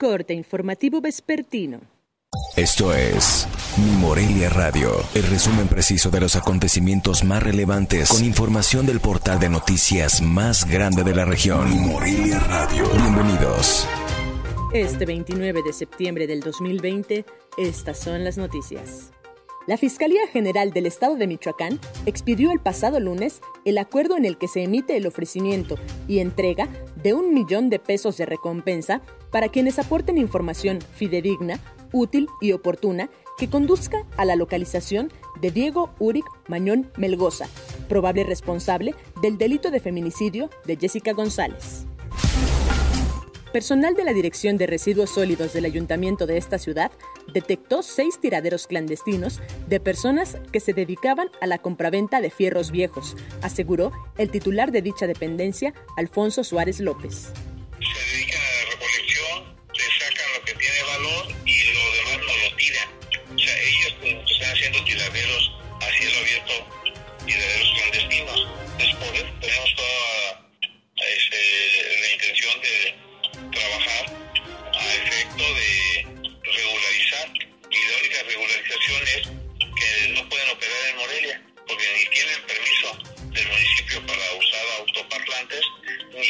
Corte informativo vespertino. Esto es Mi Morelia Radio, el resumen preciso de los acontecimientos más relevantes con información del portal de noticias más grande de la región. Mi Morelia Radio. Bienvenidos. Este 29 de septiembre del 2020, estas son las noticias. La Fiscalía General del Estado de Michoacán expidió el pasado lunes el acuerdo en el que se emite el ofrecimiento y entrega de un millón de pesos de recompensa para quienes aporten información fidedigna, útil y oportuna que conduzca a la localización de Diego Uric Mañón Melgoza, probable responsable del delito de feminicidio de Jessica González. Personal de la Dirección de Residuos Sólidos del Ayuntamiento de esta ciudad detectó seis tiraderos clandestinos de personas que se dedicaban a la compraventa de fierros viejos, aseguró el titular de dicha dependencia, Alfonso Suárez López. Se dedican a la recolección, le sacan lo que tiene valor y lo demás no lo tiran. O sea, ellos están haciendo tiraderos a cielo abierto, porque ni tienen permiso del municipio para usar autoparlantes ni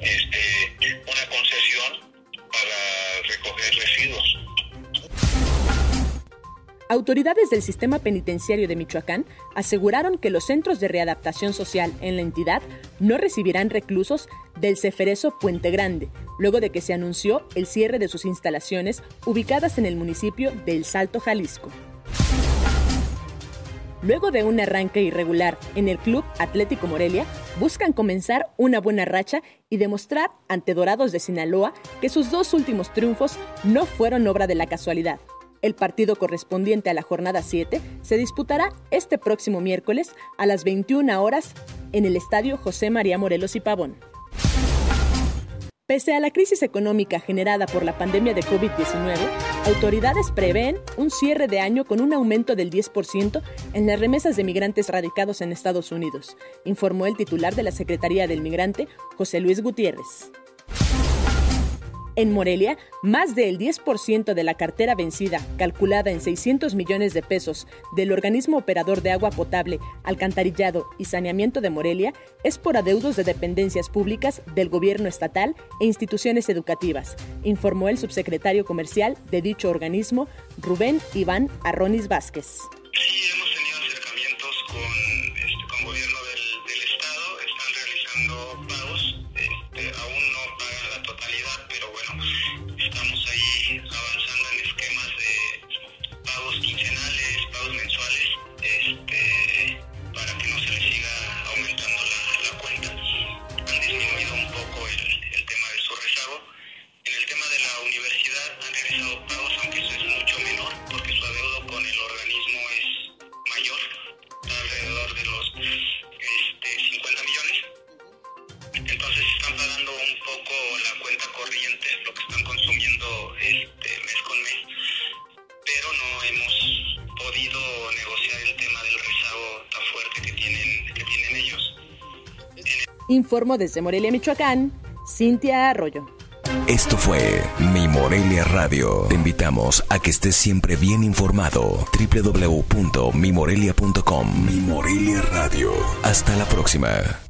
este, una concesión para recoger residuos. Autoridades del sistema penitenciario de Michoacán aseguraron que los centros de readaptación social en la entidad no recibirán reclusos del Ceferezo Puente Grande, luego de que se anunció el cierre de sus instalaciones ubicadas en el municipio de El Salto, Jalisco. Luego de un arranque irregular en el Club Atlético Morelia, buscan comenzar una buena racha y demostrar ante Dorados de Sinaloa que sus dos últimos triunfos no fueron obra de la casualidad. El partido correspondiente a la jornada 7 se disputará este próximo miércoles a las 21 horas en el Estadio José María Morelos y Pavón. Pese a la crisis económica generada por la pandemia de COVID-19, autoridades prevén un cierre de año con un aumento del 10% en las remesas de migrantes radicados en Estados Unidos, informó el titular de la Secretaría del Migrante, José Luis Gutiérrez. En Morelia, más del 10% de la cartera vencida, calculada en 600 millones de pesos del organismo operador de agua potable, alcantarillado y saneamiento de Morelia, es por adeudos de dependencias públicas del gobierno estatal e instituciones educativas, informó el subsecretario comercial de dicho organismo, Rubén Iván Arronis Vázquez. Entonces están pagando un poco la cuenta corriente, lo que están consumiendo este mes con mes, pero no hemos podido negociar el tema del rezago tan fuerte que tienen, que tienen ellos. Informó desde Morelia, Michoacán, Cintia Arroyo. Esto fue Mi Morelia Radio. Te invitamos a que estés siempre bien informado. www.mimorelia.com Mi Morelia Radio. Hasta la próxima.